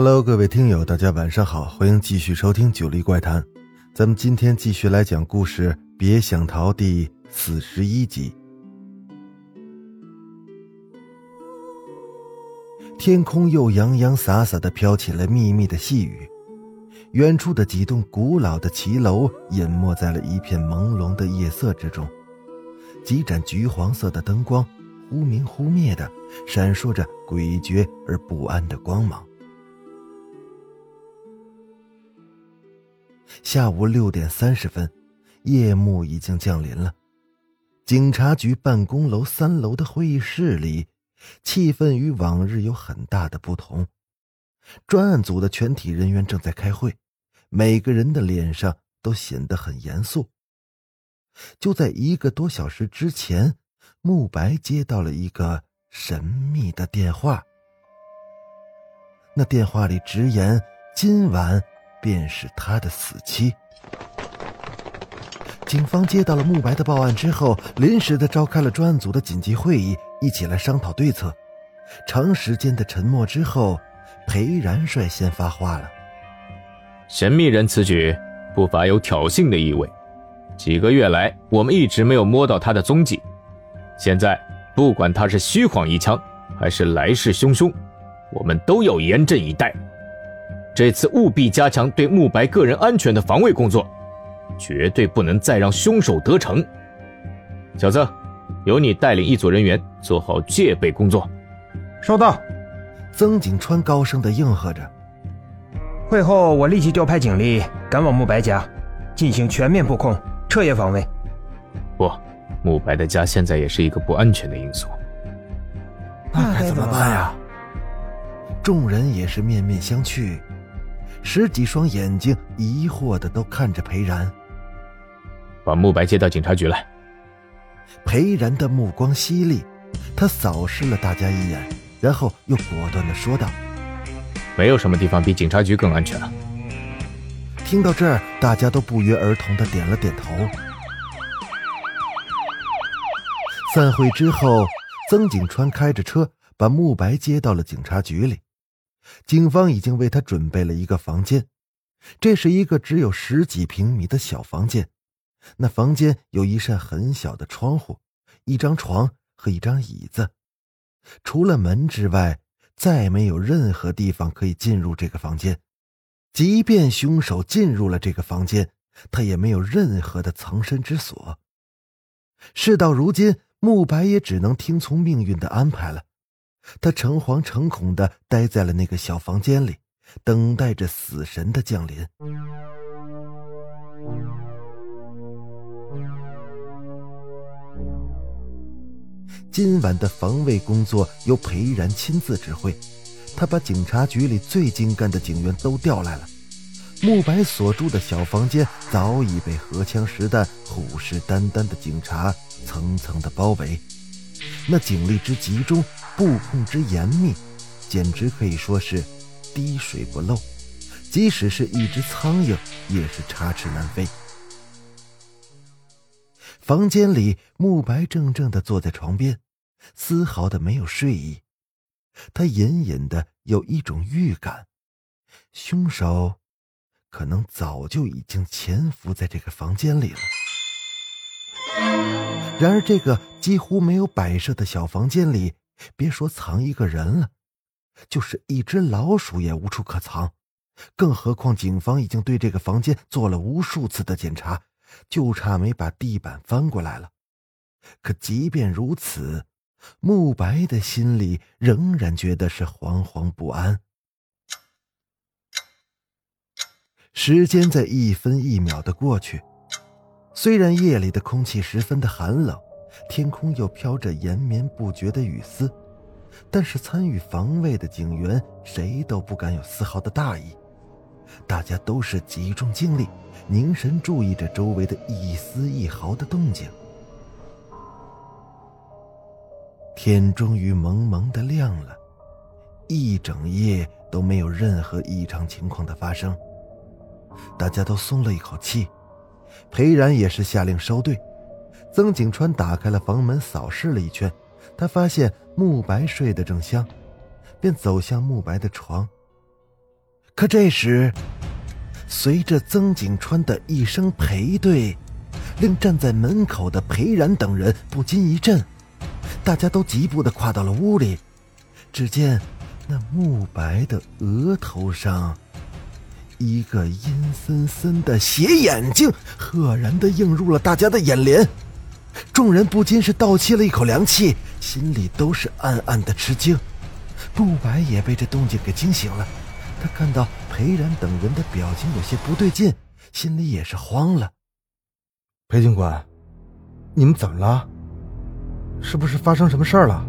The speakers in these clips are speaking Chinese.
Hello，各位听友，大家晚上好，欢迎继续收听《九黎怪谈》。咱们今天继续来讲故事，别想逃第四十一集。天空又洋洋洒洒的飘起了密密的细雨，远处的几栋古老的骑楼隐没在了一片朦胧的夜色之中，几盏橘黄色的灯光忽明忽灭的闪烁着诡谲而不安的光芒。下午六点三十分，夜幕已经降临了。警察局办公楼三楼的会议室里，气氛与往日有很大的不同。专案组的全体人员正在开会，每个人的脸上都显得很严肃。就在一个多小时之前，慕白接到了一个神秘的电话。那电话里直言，今晚。便是他的死期。警方接到了慕白的报案之后，临时的召开了专案组的紧急会议，一起来商讨对策。长时间的沉默之后，裴然率先发话了：“神秘人此举不乏有挑衅的意味。几个月来，我们一直没有摸到他的踪迹。现在，不管他是虚晃一枪，还是来势汹汹，我们都要严阵以待。”这次务必加强对慕白个人安全的防卫工作，绝对不能再让凶手得逞。小子，由你带领一组人员做好戒备工作。收到。曾景川高声的应和着。会后，我立即调派警力赶往慕白家，进行全面布控、彻夜防卫。不，慕白的家现在也是一个不安全的因素。那该怎么办呀？众人也是面面相觑。十几双眼睛疑惑的都看着裴然，把慕白接到警察局来。裴然的目光犀利，他扫视了大家一眼，然后又果断的说道：“没有什么地方比警察局更安全了。”听到这儿，大家都不约而同的点了点头。散会之后，曾景川开着车把慕白接到了警察局里。警方已经为他准备了一个房间，这是一个只有十几平米的小房间。那房间有一扇很小的窗户，一张床和一张椅子。除了门之外，再没有任何地方可以进入这个房间。即便凶手进入了这个房间，他也没有任何的藏身之所。事到如今，慕白也只能听从命运的安排了。他诚惶诚恐的待在了那个小房间里，等待着死神的降临。今晚的防卫工作由裴然亲自指挥，他把警察局里最精干的警员都调来了。慕白所住的小房间早已被荷枪实弹、虎视眈眈的警察层层的包围，那警力之集中。布控之严密，简直可以说是滴水不漏。即使是一只苍蝇，也是插翅难飞。房间里，慕白怔怔的坐在床边，丝毫的没有睡意。他隐隐的有一种预感，凶手可能早就已经潜伏在这个房间里了。然而，这个几乎没有摆设的小房间里。别说藏一个人了，就是一只老鼠也无处可藏，更何况警方已经对这个房间做了无数次的检查，就差没把地板翻过来了。可即便如此，慕白的心里仍然觉得是惶惶不安。时间在一分一秒的过去，虽然夜里的空气十分的寒冷。天空又飘着延绵不绝的雨丝，但是参与防卫的警员谁都不敢有丝毫的大意。大家都是集中精力，凝神注意着周围的一丝一毫的动静。天终于蒙蒙的亮了，一整夜都没有任何异常情况的发生，大家都松了一口气。裴然也是下令收队。曾景川打开了房门，扫视了一圈，他发现慕白睡得正香，便走向慕白的床。可这时，随着曾景川的一声裴队，令站在门口的裴然等人不禁一震。大家都急步的跨到了屋里，只见那慕白的额头上，一个阴森森的斜眼睛，赫然的映入了大家的眼帘。众人不禁是倒吸了一口凉气，心里都是暗暗的吃惊。慕白也被这动静给惊醒了，他看到裴然等人的表情有些不对劲，心里也是慌了。裴警官，你们怎么了？是不是发生什么事儿了？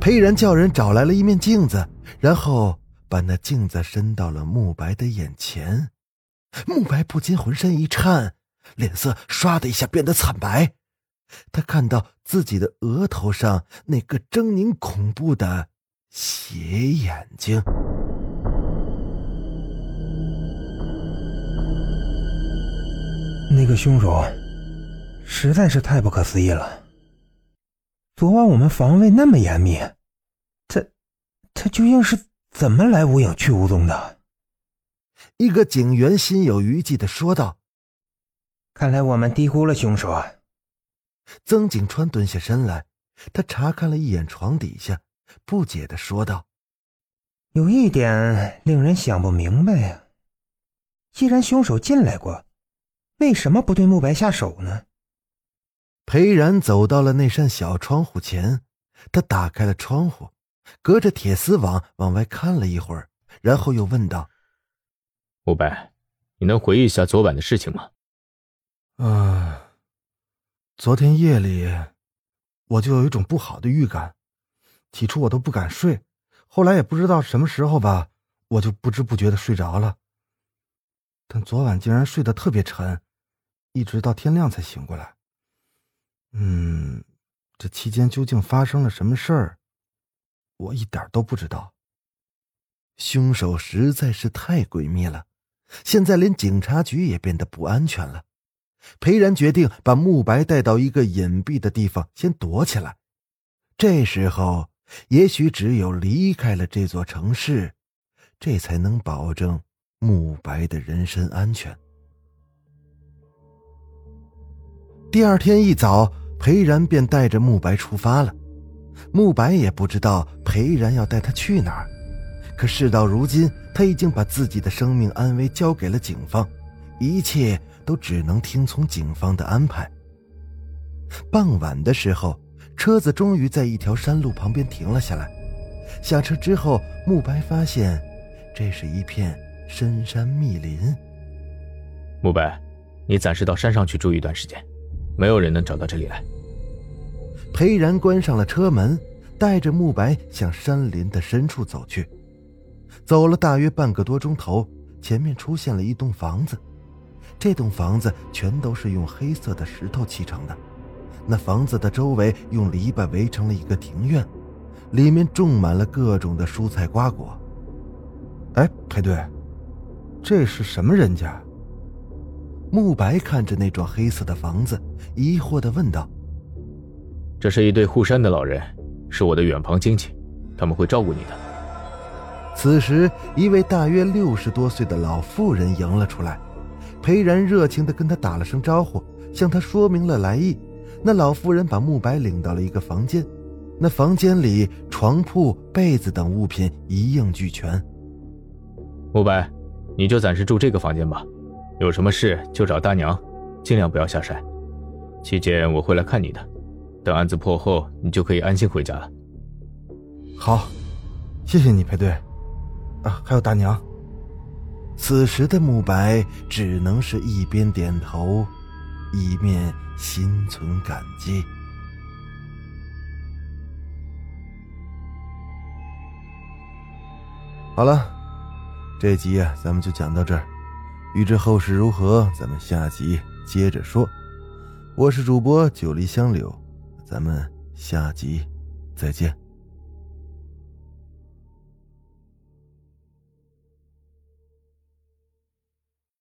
裴然叫人找来了一面镜子，然后把那镜子伸到了慕白的眼前。慕白不禁浑身一颤，脸色唰的一下变得惨白。他看到自己的额头上那个狰狞恐怖的斜眼睛。那个凶手实在是太不可思议了。昨晚我们防卫那么严密，他他究竟是怎么来无影去无踪的？一个警员心有余悸的说道：“看来我们低估了凶手。”啊。”曾景川蹲下身来，他查看了一眼床底下，不解的说道：“有一点令人想不明白呀，既然凶手进来过，为什么不对慕白下手呢？”裴然走到了那扇小窗户前，他打开了窗户，隔着铁丝网往外看了一会儿，然后又问道。慕白，你能回忆一下昨晚的事情吗？啊，昨天夜里，我就有一种不好的预感，起初我都不敢睡，后来也不知道什么时候吧，我就不知不觉的睡着了。但昨晚竟然睡得特别沉，一直到天亮才醒过来。嗯，这期间究竟发生了什么事儿，我一点都不知道。凶手实在是太诡秘了。现在连警察局也变得不安全了。裴然决定把慕白带到一个隐蔽的地方，先躲起来。这时候，也许只有离开了这座城市，这才能保证慕白的人身安全。第二天一早，裴然便带着慕白出发了。慕白也不知道裴然要带他去哪儿。可事到如今，他已经把自己的生命安危交给了警方，一切都只能听从警方的安排。傍晚的时候，车子终于在一条山路旁边停了下来。下车之后，慕白发现，这是一片深山密林。慕白，你暂时到山上去住一段时间，没有人能找到这里来。裴然关上了车门，带着慕白向山林的深处走去。走了大约半个多钟头，前面出现了一栋房子。这栋房子全都是用黑色的石头砌成的。那房子的周围用篱笆围成了一个庭院，里面种满了各种的蔬菜瓜果。哎，裴队，这是什么人家？慕白看着那幢黑色的房子，疑惑的问道：“这是一对护山的老人，是我的远房亲戚，他们会照顾你的。”此时，一位大约六十多岁的老妇人迎了出来，裴然热情地跟他打了声招呼，向他说明了来意。那老妇人把慕白领到了一个房间，那房间里床铺、被子等物品一应俱全。慕白，你就暂时住这个房间吧，有什么事就找大娘，尽量不要下山。期间我会来看你的，等案子破后，你就可以安心回家了。好，谢谢你，裴队。啊，还有大娘。此时的慕白只能是一边点头，一面心存感激。好了，这集啊，咱们就讲到这儿。欲知后事如何，咱们下集接着说。我是主播九黎香柳，咱们下集再见。